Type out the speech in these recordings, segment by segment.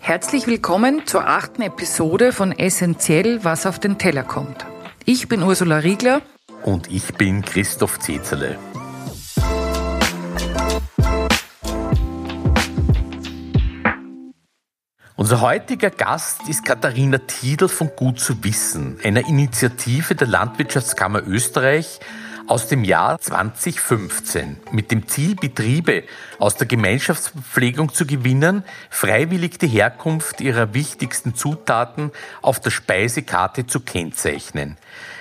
Herzlich willkommen zur achten Episode von Essentiell, was auf den Teller kommt. Ich bin Ursula Riegler. Und ich bin Christoph Zezerle. Unser heutiger Gast ist Katharina Tiedl von Gut zu Wissen, einer Initiative der Landwirtschaftskammer Österreich aus dem Jahr 2015 mit dem Ziel, Betriebe aus der Gemeinschaftsverpflegung zu gewinnen, freiwillig die Herkunft ihrer wichtigsten Zutaten auf der Speisekarte zu kennzeichnen.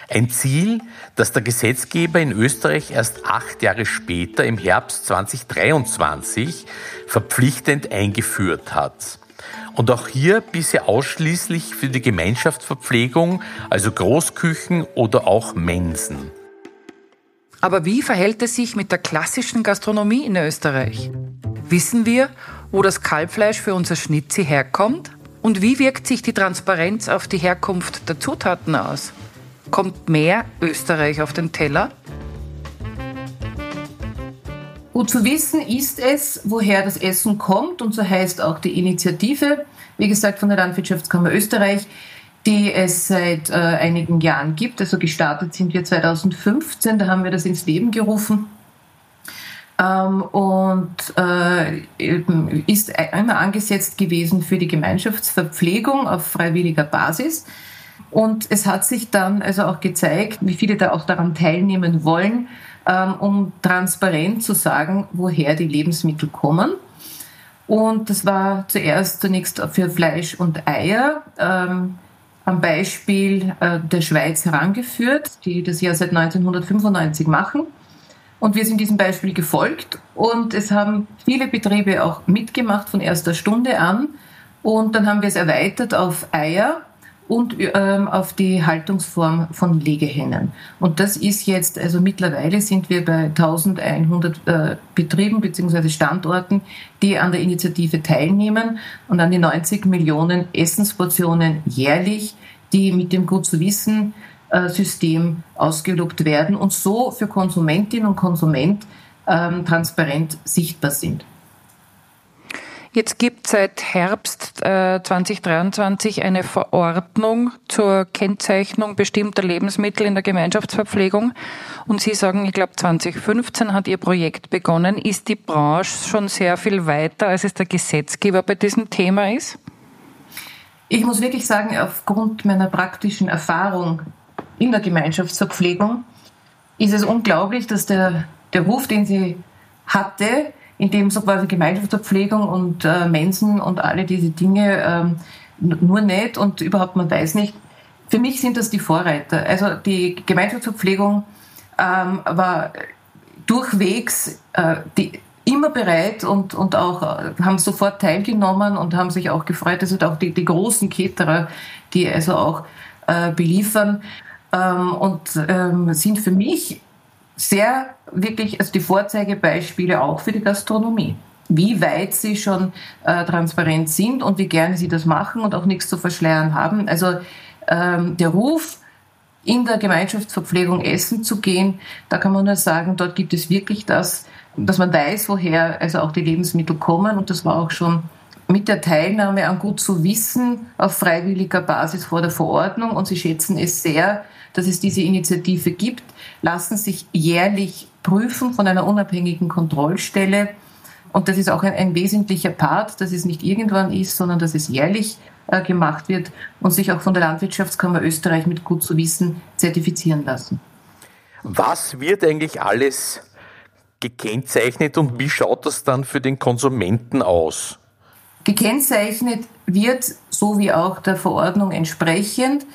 Ein Ziel, das der Gesetzgeber in Österreich erst acht Jahre später im Herbst 2023 verpflichtend eingeführt hat. Und auch hier bisher ausschließlich für die Gemeinschaftsverpflegung, also Großküchen oder auch Mensen. Aber wie verhält es sich mit der klassischen Gastronomie in Österreich? Wissen wir, wo das Kalbfleisch für unser Schnitzi herkommt? Und wie wirkt sich die Transparenz auf die Herkunft der Zutaten aus? Kommt mehr Österreich auf den Teller? Gut zu wissen ist es, woher das Essen kommt und so heißt auch die Initiative, wie gesagt von der Landwirtschaftskammer Österreich, die es seit äh, einigen Jahren gibt. Also gestartet sind wir 2015, da haben wir das ins Leben gerufen. Ähm, und äh, ist einmal angesetzt gewesen für die Gemeinschaftsverpflegung auf freiwilliger Basis. Und es hat sich dann also auch gezeigt, wie viele da auch daran teilnehmen wollen, ähm, um transparent zu sagen, woher die Lebensmittel kommen. Und das war zuerst zunächst für Fleisch und Eier. Ähm, am Beispiel äh, der Schweiz herangeführt, die das ja seit 1995 machen. Und wir sind diesem Beispiel gefolgt und es haben viele Betriebe auch mitgemacht von erster Stunde an. Und dann haben wir es erweitert auf Eier und ähm, auf die Haltungsform von Legehennen. Und das ist jetzt, also mittlerweile sind wir bei 1100 äh, Betrieben bzw. Standorten, die an der Initiative teilnehmen und an die 90 Millionen Essensportionen jährlich, die mit dem Gut zu wissen äh, System ausgelobt werden und so für Konsumentin und Konsument ähm, transparent sichtbar sind. Jetzt gibt es seit Herbst äh, 2023 eine Verordnung zur Kennzeichnung bestimmter Lebensmittel in der Gemeinschaftsverpflegung. Und Sie sagen, ich glaube 2015 hat Ihr Projekt begonnen. Ist die Branche schon sehr viel weiter, als es der Gesetzgeber bei diesem Thema ist? Ich muss wirklich sagen, aufgrund meiner praktischen Erfahrung in der Gemeinschaftsverpflegung ist es unglaublich, dass der, der Ruf, den sie hatte, in dem so quasi Gemeinschaftsverpflegung und äh, Mensen und alle diese Dinge ähm, nur nicht und überhaupt man weiß nicht. Für mich sind das die Vorreiter. Also die Gemeinschaftsverpflegung ähm, war durchwegs äh, die, immer bereit und, und auch äh, haben sofort teilgenommen und haben sich auch gefreut. Also auch die, die großen Caterer, die also auch äh, beliefern ähm, und ähm, sind für mich sehr wirklich, also die Vorzeigebeispiele auch für die Gastronomie. Wie weit sie schon äh, transparent sind und wie gerne sie das machen und auch nichts zu verschleiern haben. Also ähm, der Ruf, in der Gemeinschaftsverpflegung essen zu gehen, da kann man nur sagen, dort gibt es wirklich das, dass man weiß, woher also auch die Lebensmittel kommen. Und das war auch schon mit der Teilnahme an Gut zu wissen auf freiwilliger Basis vor der Verordnung. Und sie schätzen es sehr, dass es diese Initiative gibt, lassen sich jährlich prüfen von einer unabhängigen Kontrollstelle. Und das ist auch ein, ein wesentlicher Part, dass es nicht irgendwann ist, sondern dass es jährlich äh, gemacht wird und sich auch von der Landwirtschaftskammer Österreich mit gut zu wissen zertifizieren lassen. Was wird eigentlich alles gekennzeichnet und wie schaut das dann für den Konsumenten aus? Gekennzeichnet wird, so wie auch der Verordnung entsprechend,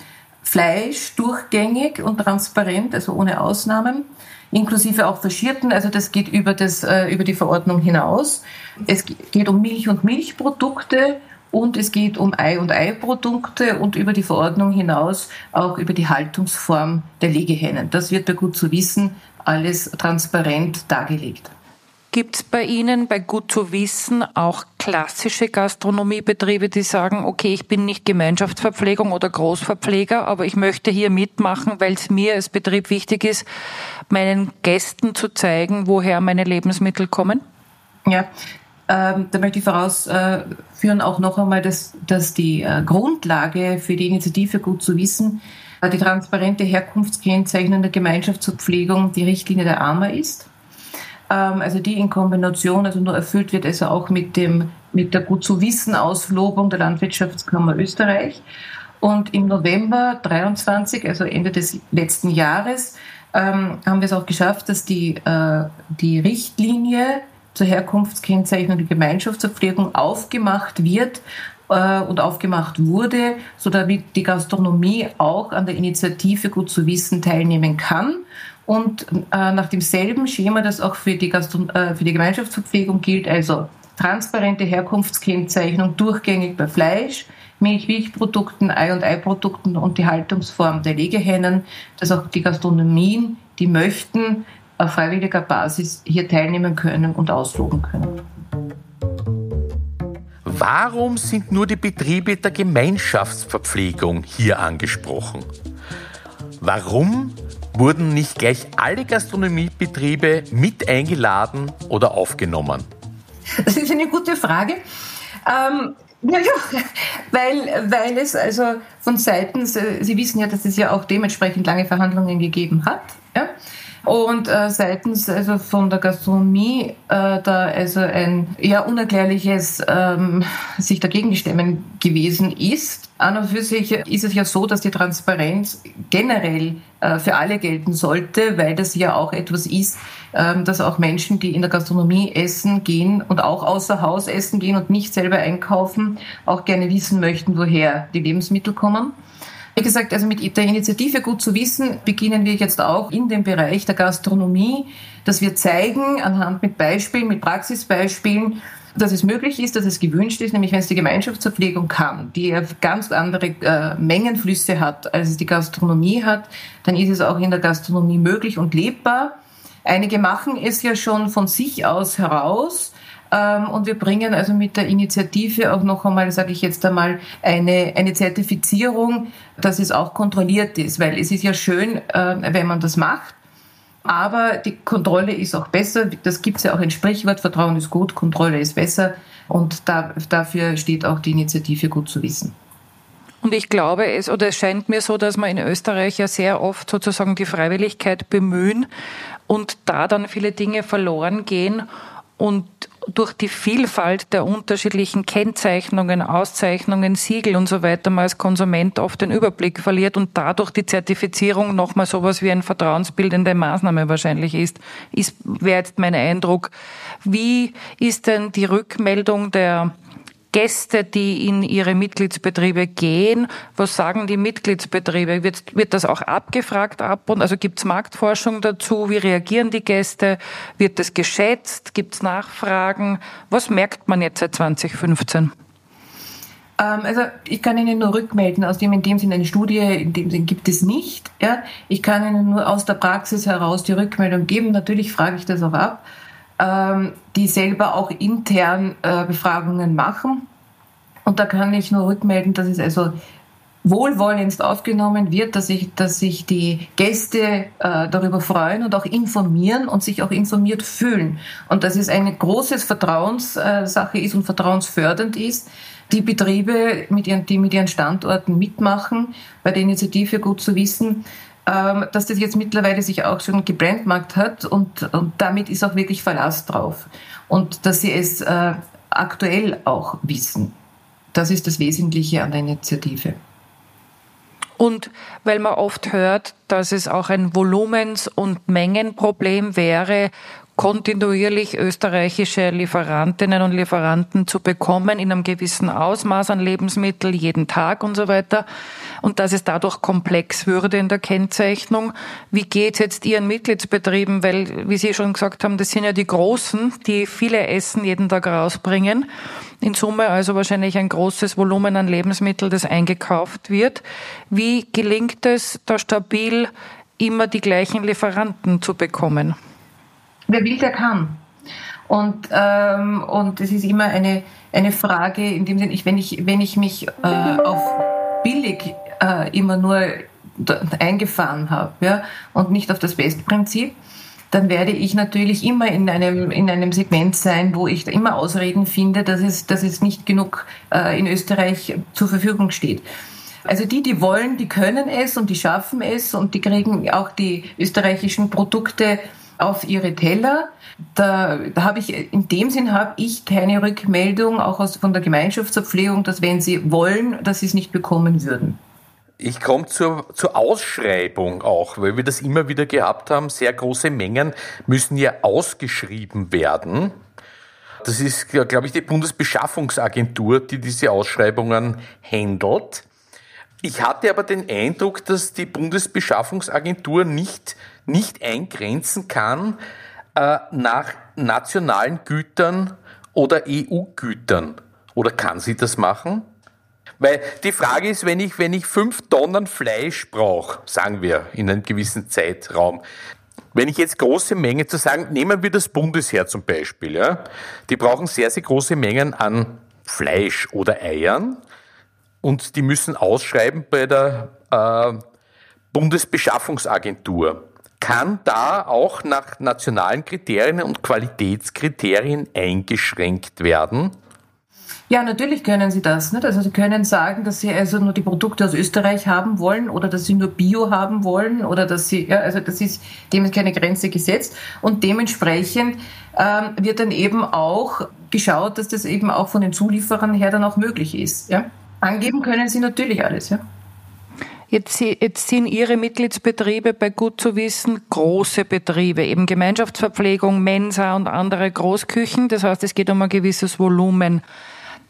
Fleisch durchgängig und transparent, also ohne Ausnahmen, inklusive auch Verschierten. Also das geht über, das, äh, über die Verordnung hinaus. Es geht um Milch und Milchprodukte und es geht um Ei- und Eiprodukte und über die Verordnung hinaus auch über die Haltungsform der Legehennen. Das wird bei gut zu wissen alles transparent dargelegt. Gibt es bei Ihnen bei Gut zu Wissen auch klassische Gastronomiebetriebe, die sagen, okay, ich bin nicht Gemeinschaftsverpflegung oder Großverpfleger, aber ich möchte hier mitmachen, weil es mir als Betrieb wichtig ist, meinen Gästen zu zeigen, woher meine Lebensmittel kommen? Ja, ähm, da möchte ich vorausführen auch noch einmal, dass, dass die äh, Grundlage für die Initiative gut zu wissen, äh, die transparente Herkunftskennzeichnung der Gemeinschaftsverpflegung die Richtlinie der AMA ist. Ähm, also die in Kombination, also nur erfüllt wird also auch mit dem, mit der gut zu wissen Auslobung der Landwirtschaftskammer Österreich. Und im November 23, also Ende des letzten Jahres, ähm, haben wir es auch geschafft, dass die, äh, die Richtlinie zur Herkunftskennzeichnung der Gemeinschaftsverpflegung aufgemacht wird äh, und aufgemacht wurde, so damit die Gastronomie auch an der Initiative gut zu wissen teilnehmen kann. Und äh, nach demselben Schema, das auch für die, Gastro äh, für die Gemeinschaftsverpflegung gilt, also transparente Herkunftskennzeichnung durchgängig bei Fleisch, Milch, Milchprodukten, Ei- und Eiprodukten und die Haltungsform der Legehennen, dass auch die Gastronomien, die möchten, auf freiwilliger Basis hier teilnehmen können und ausloben können. Warum sind nur die Betriebe der Gemeinschaftsverpflegung hier angesprochen? Warum wurden nicht gleich alle Gastronomiebetriebe mit eingeladen oder aufgenommen? Das ist eine gute Frage. Ähm, ja, ja, weil, weil es also von Seiten, Sie wissen ja, dass es ja auch dementsprechend lange Verhandlungen gegeben hat. Ja? Und äh, seitens also von der Gastronomie äh, da also ein eher unerklärliches ähm, sich dagegen stemmen gewesen ist. An und für sich ist es ja so, dass die Transparenz generell äh, für alle gelten sollte, weil das ja auch etwas ist, ähm, dass auch Menschen, die in der Gastronomie essen gehen und auch außer Haus essen gehen und nicht selber einkaufen, auch gerne wissen möchten, woher die Lebensmittel kommen. Wie gesagt, also mit der Initiative Gut zu wissen beginnen wir jetzt auch in dem Bereich der Gastronomie, dass wir zeigen anhand mit Beispielen, mit Praxisbeispielen, dass es möglich ist, dass es gewünscht ist, nämlich wenn es die Gemeinschaftsverpflegung kann, die ganz andere äh, Mengenflüsse hat, als es die Gastronomie hat, dann ist es auch in der Gastronomie möglich und lebbar. Einige machen es ja schon von sich aus heraus, und wir bringen also mit der Initiative auch noch einmal, sage ich jetzt einmal, eine, eine Zertifizierung, dass es auch kontrolliert ist, weil es ist ja schön, äh, wenn man das macht. Aber die Kontrolle ist auch besser. Das gibt es ja auch ein Sprichwort, Vertrauen ist gut, Kontrolle ist besser. Und da, dafür steht auch die Initiative gut zu wissen. Und ich glaube, es, oder es scheint mir so, dass wir in Österreich ja sehr oft sozusagen die Freiwilligkeit bemühen und da dann viele Dinge verloren gehen und durch die Vielfalt der unterschiedlichen Kennzeichnungen, Auszeichnungen, Siegel und so weiter man als Konsument oft den Überblick verliert und dadurch die Zertifizierung nochmal sowas wie eine vertrauensbildende Maßnahme wahrscheinlich ist, ist wäre jetzt mein Eindruck. Wie ist denn die Rückmeldung der Gäste, die in ihre Mitgliedsbetriebe gehen. Was sagen die Mitgliedsbetriebe? Wird, wird das auch abgefragt ab und also gibt es Marktforschung dazu? Wie reagieren die Gäste? Wird das geschätzt? Gibt es Nachfragen? Was merkt man jetzt seit 2015? Ähm, also ich kann Ihnen nur rückmelden, aus dem in dem Sinne eine Studie, in dem Sinne gibt es nicht. Ja? Ich kann Ihnen nur aus der Praxis heraus die Rückmeldung geben. Natürlich frage ich das auch ab die selber auch intern äh, Befragungen machen. Und da kann ich nur rückmelden, dass es also wohlwollendst aufgenommen wird, dass sich, dass sich die Gäste äh, darüber freuen und auch informieren und sich auch informiert fühlen. Und dass es eine große Vertrauenssache ist und vertrauensfördernd ist, die Betriebe, mit ihren, die mit ihren Standorten mitmachen, bei der Initiative gut zu wissen, ähm, dass das jetzt mittlerweile sich auch schon gebrandmarkt hat und, und damit ist auch wirklich Verlass drauf. Und dass sie es äh, aktuell auch wissen. Das ist das Wesentliche an der Initiative. Und weil man oft hört, dass es auch ein Volumens- und Mengenproblem wäre, kontinuierlich österreichische Lieferantinnen und Lieferanten zu bekommen in einem gewissen Ausmaß an Lebensmittel jeden Tag und so weiter und dass es dadurch komplex würde in der Kennzeichnung. Wie geht es jetzt Ihren Mitgliedsbetrieben? Weil, wie Sie schon gesagt haben, das sind ja die Großen, die viele Essen jeden Tag rausbringen. In Summe also wahrscheinlich ein großes Volumen an Lebensmitteln, das eingekauft wird. Wie gelingt es, da stabil immer die gleichen Lieferanten zu bekommen? Wer will, der kann. Und, ähm, und es ist immer eine, eine Frage, in dem Sinne, ich, wenn, ich, wenn ich mich äh, auf billig äh, immer nur eingefahren habe ja, und nicht auf das Bestprinzip, dann werde ich natürlich immer in einem, in einem Segment sein, wo ich immer Ausreden finde, dass es, dass es nicht genug äh, in Österreich zur Verfügung steht. Also die, die wollen, die können es und die schaffen es und die kriegen auch die österreichischen Produkte auf ihre Teller. Da, da habe ich, in dem Sinn habe ich keine Rückmeldung, auch aus, von der Gemeinschaftsverpflegung, dass wenn sie wollen, dass sie es nicht bekommen würden. Ich komme zur, zur Ausschreibung auch, weil wir das immer wieder gehabt haben. Sehr große Mengen müssen ja ausgeschrieben werden. Das ist, glaube ich, die Bundesbeschaffungsagentur, die diese Ausschreibungen handelt. Ich hatte aber den Eindruck, dass die Bundesbeschaffungsagentur nicht, nicht eingrenzen kann äh, nach nationalen Gütern oder EU-Gütern. Oder kann sie das machen? Weil die Frage ist, wenn ich, wenn ich fünf Tonnen Fleisch brauche, sagen wir, in einem gewissen Zeitraum, wenn ich jetzt große Mengen zu sagen, nehmen wir das Bundesheer zum Beispiel, ja, die brauchen sehr, sehr große Mengen an Fleisch oder Eiern und die müssen ausschreiben bei der äh, Bundesbeschaffungsagentur. Kann da auch nach nationalen Kriterien und Qualitätskriterien eingeschränkt werden? Ja, natürlich können sie das. Nicht? Also sie können sagen, dass sie also nur die Produkte aus Österreich haben wollen oder dass sie nur Bio haben wollen oder dass sie, ja, also das ist, dem ist keine Grenze gesetzt und dementsprechend ähm, wird dann eben auch geschaut, dass das eben auch von den Zulieferern her dann auch möglich ist. Ja? Angeben können Sie natürlich alles, ja. Jetzt, jetzt, sind Ihre Mitgliedsbetriebe bei Gut zu wissen große Betriebe, eben Gemeinschaftsverpflegung, Mensa und andere Großküchen. Das heißt, es geht um ein gewisses Volumen.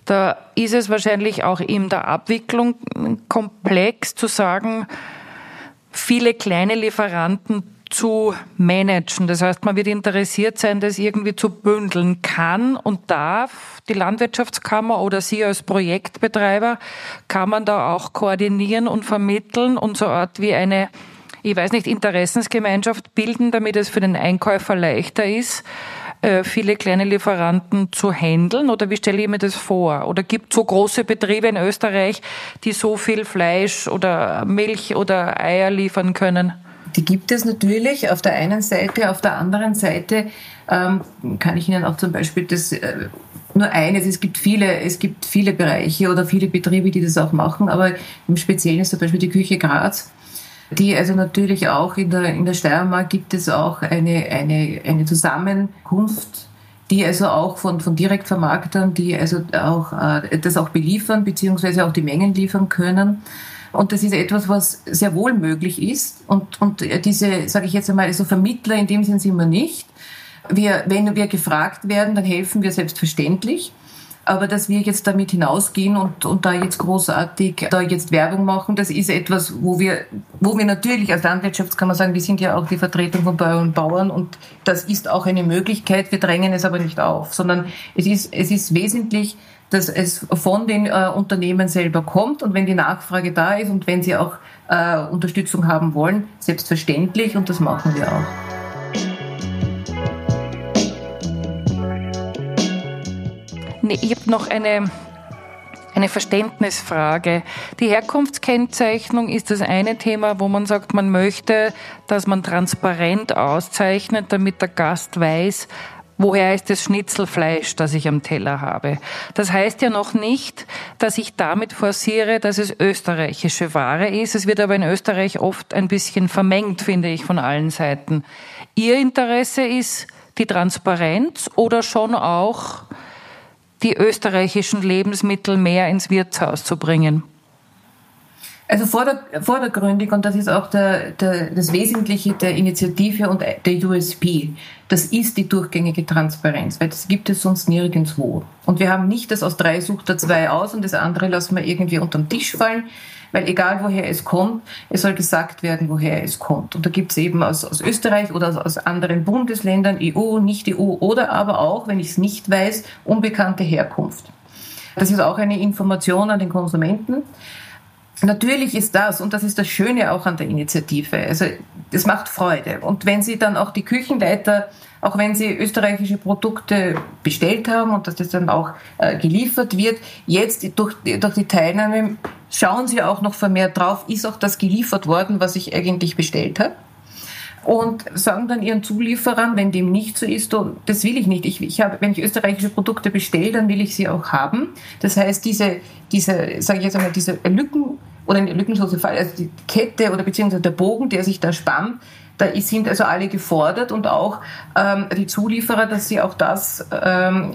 Da ist es wahrscheinlich auch in der Abwicklung komplex zu sagen, viele kleine Lieferanten zu managen. Das heißt, man wird interessiert sein, das irgendwie zu bündeln kann und darf. Die Landwirtschaftskammer oder Sie als Projektbetreiber kann man da auch koordinieren und vermitteln und so Art wie eine ich weiß nicht, Interessensgemeinschaft bilden, damit es für den Einkäufer leichter ist, äh, viele kleine Lieferanten zu handeln? Oder wie stelle ich mir das vor? Oder gibt es so große Betriebe in Österreich, die so viel Fleisch oder Milch oder Eier liefern können? Die gibt es natürlich auf der einen Seite, auf der anderen Seite ähm, kann ich Ihnen auch zum Beispiel das äh, nur eines, es gibt viele, es gibt viele Bereiche oder viele Betriebe, die das auch machen, aber im Speziellen ist zum Beispiel die Küche Graz, die also natürlich auch in der, in der Steiermark gibt es auch eine, eine, eine Zusammenkunft, die also auch von, von Direktvermarktern, die also auch äh, das auch beliefern, beziehungsweise auch die Mengen liefern können. Und das ist etwas, was sehr wohl möglich ist. Und, und diese, sage ich jetzt einmal, also Vermittler in dem Sinn sind wir nicht. Wir, wenn wir gefragt werden, dann helfen wir selbstverständlich. Aber dass wir jetzt damit hinausgehen und, und da jetzt großartig da jetzt Werbung machen, das ist etwas, wo wir, wo wir natürlich als Landwirtschaftskammer sagen, wir sind ja auch die Vertretung von Bäuerinnen und Bauern und das ist auch eine Möglichkeit. Wir drängen es aber nicht auf, sondern es ist, es ist wesentlich, dass es von den äh, Unternehmen selber kommt und wenn die Nachfrage da ist und wenn sie auch äh, Unterstützung haben wollen, selbstverständlich und das machen wir auch. Nee, ich habe noch eine, eine Verständnisfrage. Die Herkunftskennzeichnung ist das eine Thema, wo man sagt, man möchte, dass man transparent auszeichnet, damit der Gast weiß, woher ist das Schnitzelfleisch, das ich am Teller habe. Das heißt ja noch nicht, dass ich damit forciere, dass es österreichische Ware ist. Es wird aber in Österreich oft ein bisschen vermengt, finde ich, von allen Seiten. Ihr Interesse ist die Transparenz oder schon auch die österreichischen Lebensmittel mehr ins Wirtshaus zu bringen? Also vordergründig, und das ist auch der, der, das Wesentliche der Initiative und der USP, das ist die durchgängige Transparenz, weil das gibt es sonst nirgendwo. Und wir haben nicht das aus drei sucht er zwei aus und das andere lassen wir irgendwie unterm Tisch fallen, weil egal woher es kommt, es soll gesagt werden, woher es kommt. Und da gibt es eben aus, aus Österreich oder aus, aus anderen Bundesländern, EU, nicht EU oder aber auch, wenn ich es nicht weiß, unbekannte Herkunft. Das ist auch eine Information an den Konsumenten. Natürlich ist das, und das ist das Schöne auch an der Initiative, also das macht Freude. Und wenn Sie dann auch die Küchenleiter, auch wenn sie österreichische Produkte bestellt haben und dass das dann auch äh, geliefert wird, jetzt durch, durch die Teilnahme schauen Sie auch noch vermehrt drauf, ist auch das geliefert worden, was ich eigentlich bestellt habe. Und sagen dann ihren Zulieferern, wenn dem nicht so ist, das will ich nicht. Ich, ich habe, wenn ich österreichische Produkte bestelle, dann will ich sie auch haben. Das heißt, diese, diese, sage ich jetzt einmal, diese Lücken oder eine lückenlose Fall, also die Kette oder beziehungsweise der Bogen, der sich da spannt, da sind also alle gefordert und auch ähm, die Zulieferer, dass sie auch das ähm,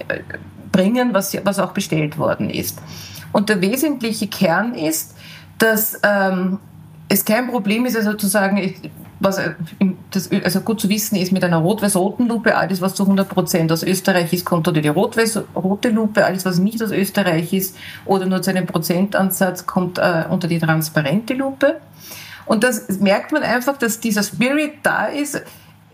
bringen, was, was auch bestellt worden ist. Und der wesentliche Kern ist, dass ähm, es kein Problem ist, also zu was das, also gut zu wissen ist, mit einer rot-weiß-roten Lupe, alles, was zu 100 Prozent aus Österreich ist, kommt unter die rot-weiß-rote Lupe, alles, was nicht aus Österreich ist oder nur zu einem Prozentansatz, kommt äh, unter die transparente Lupe. Und das merkt man einfach, dass dieser Spirit da ist,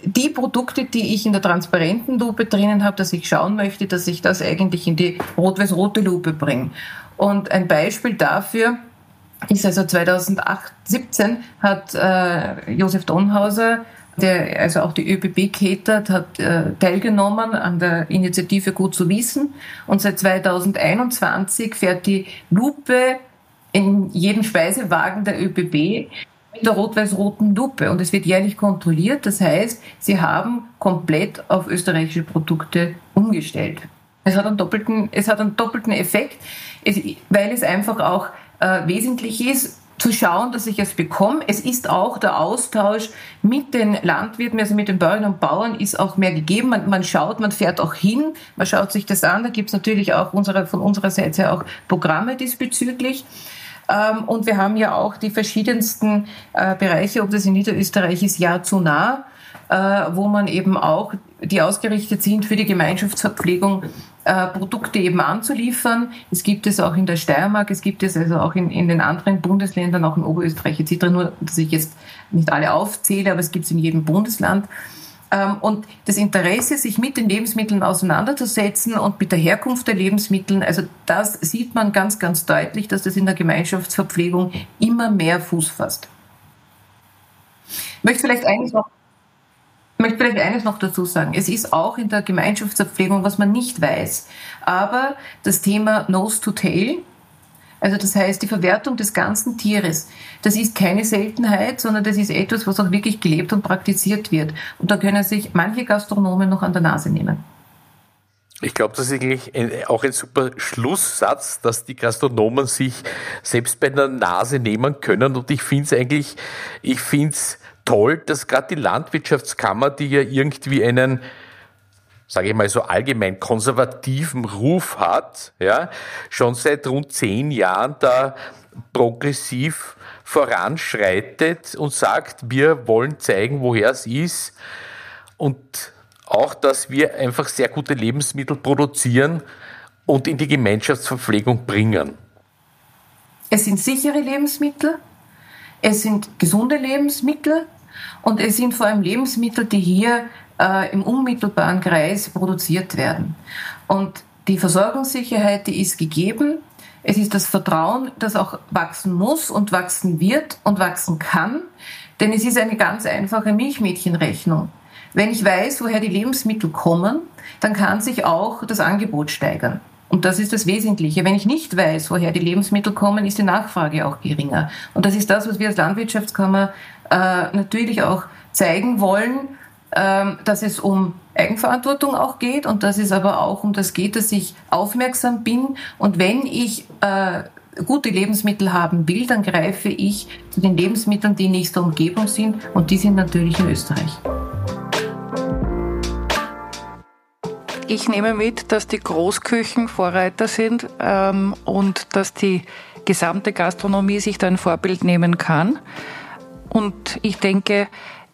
die Produkte, die ich in der transparenten Lupe drinnen habe, dass ich schauen möchte, dass ich das eigentlich in die rot-weiß-rote Lupe bringe. Und ein Beispiel dafür, ist also 2017 hat äh, Josef Donhauser, der also auch die ÖBB catert, hat äh, teilgenommen an der Initiative Gut zu wissen. Und seit 2021 fährt die Lupe in jeden Speisewagen der ÖBB mit der rot-weiß-roten Lupe. Und es wird jährlich kontrolliert. Das heißt, sie haben komplett auf österreichische Produkte umgestellt. Es hat einen doppelten, es hat einen doppelten Effekt, weil es einfach auch äh, wesentlich ist, zu schauen, dass ich es bekomme. Es ist auch der Austausch mit den Landwirten, also mit den Bäuerinnen und Bauern, ist auch mehr gegeben. Man, man schaut, man fährt auch hin, man schaut sich das an. Da gibt es natürlich auch unsere, von unserer Seite auch Programme diesbezüglich. Ähm, und wir haben ja auch die verschiedensten äh, Bereiche, ob das in Niederösterreich ist, Ja zu nah, äh, wo man eben auch, die ausgerichtet sind für die Gemeinschaftsverpflegung, äh, Produkte eben anzuliefern. Es gibt es auch in der Steiermark, es gibt es also auch in, in den anderen Bundesländern, auch in Oberösterreich etc. Nur, dass ich jetzt nicht alle aufzähle, aber es gibt es in jedem Bundesland. Ähm, und das Interesse, sich mit den Lebensmitteln auseinanderzusetzen und mit der Herkunft der Lebensmittel, also das sieht man ganz, ganz deutlich, dass das in der Gemeinschaftsverpflegung immer mehr Fuß fasst. Ich möchte vielleicht eigentlich noch ich möchte vielleicht eines noch dazu sagen. Es ist auch in der Gemeinschaftsverpflegung, was man nicht weiß. Aber das Thema Nose to Tail, also das heißt die Verwertung des ganzen Tieres, das ist keine Seltenheit, sondern das ist etwas, was auch wirklich gelebt und praktiziert wird. Und da können sich manche Gastronomen noch an der Nase nehmen. Ich glaube, das ist eigentlich auch ein super Schlusssatz, dass die Gastronomen sich selbst bei der Nase nehmen können. Und ich finde es eigentlich, ich finde es toll, dass gerade die Landwirtschaftskammer, die ja irgendwie einen sage ich mal so allgemein konservativen Ruf hat, ja, schon seit rund zehn Jahren da progressiv voranschreitet und sagt, wir wollen zeigen, woher es ist und auch, dass wir einfach sehr gute Lebensmittel produzieren und in die Gemeinschaftsverpflegung bringen. Es sind sichere Lebensmittel, es sind gesunde Lebensmittel, und es sind vor allem Lebensmittel, die hier äh, im unmittelbaren Kreis produziert werden. Und die Versorgungssicherheit, die ist gegeben. Es ist das Vertrauen, das auch wachsen muss und wachsen wird und wachsen kann. Denn es ist eine ganz einfache Milchmädchenrechnung. Wenn ich weiß, woher die Lebensmittel kommen, dann kann sich auch das Angebot steigern. Und das ist das Wesentliche. Wenn ich nicht weiß, woher die Lebensmittel kommen, ist die Nachfrage auch geringer. Und das ist das, was wir als Landwirtschaftskammer natürlich auch zeigen wollen, äh, dass es um Eigenverantwortung auch geht und dass es aber auch um das geht, dass ich aufmerksam bin und wenn ich äh, gute Lebensmittel haben will, dann greife ich zu den Lebensmitteln, die in nächster Umgebung sind und die sind natürlich in Österreich. Ich nehme mit, dass die Großküchen Vorreiter sind ähm, und dass die gesamte Gastronomie sich da ein Vorbild nehmen kann. Und ich denke,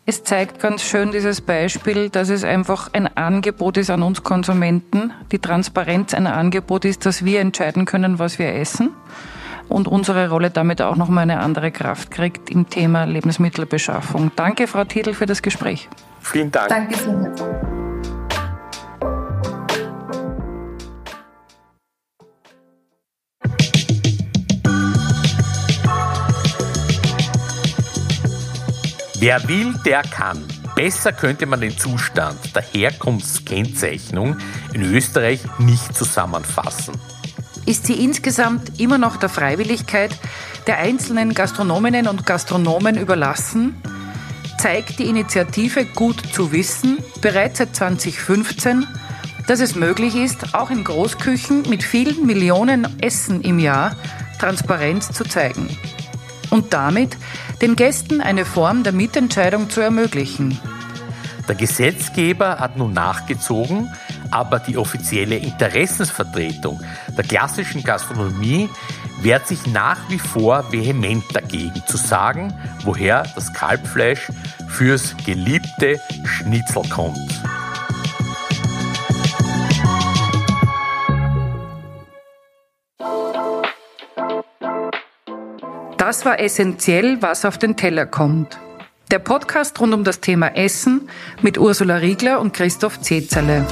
es zeigt ganz schön dieses Beispiel, dass es einfach ein Angebot ist an uns Konsumenten, die Transparenz ein Angebot ist, dass wir entscheiden können, was wir essen und unsere Rolle damit auch nochmal eine andere Kraft kriegt im Thema Lebensmittelbeschaffung. Danke, Frau Titel, für das Gespräch. Vielen Dank. Danke sehr. Wer will, der kann. Besser könnte man den Zustand der Herkunftskennzeichnung in Österreich nicht zusammenfassen. Ist sie insgesamt immer noch der Freiwilligkeit der einzelnen Gastronominnen und Gastronomen überlassen? zeigt die Initiative Gut zu wissen bereits seit 2015, dass es möglich ist, auch in Großküchen mit vielen Millionen Essen im Jahr Transparenz zu zeigen und damit den Gästen eine Form der Mitentscheidung zu ermöglichen. Der Gesetzgeber hat nun nachgezogen, aber die offizielle Interessensvertretung der klassischen Gastronomie wehrt sich nach wie vor vehement dagegen zu sagen, woher das Kalbfleisch fürs geliebte Schnitzel kommt. Das war essentiell, was auf den Teller kommt. Der Podcast rund um das Thema Essen mit Ursula Riegler und Christoph Zezerle.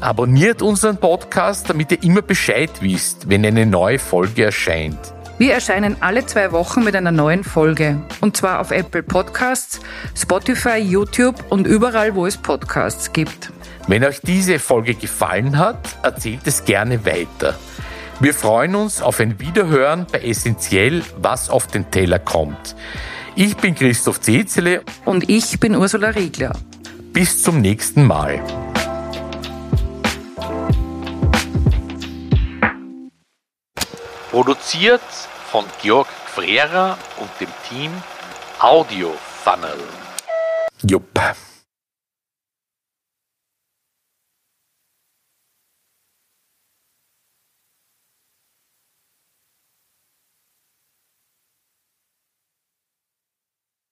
Abonniert unseren Podcast, damit ihr immer Bescheid wisst, wenn eine neue Folge erscheint. Wir erscheinen alle zwei Wochen mit einer neuen Folge. Und zwar auf Apple Podcasts, Spotify, YouTube und überall, wo es Podcasts gibt. Wenn euch diese Folge gefallen hat, erzählt es gerne weiter. Wir freuen uns auf ein Wiederhören bei Essentiell, was auf den Teller kommt. Ich bin Christoph Zezele und ich bin Ursula Riegler. Bis zum nächsten Mal. Produziert von Georg Frera und dem Team Audio Funnel. Jupp.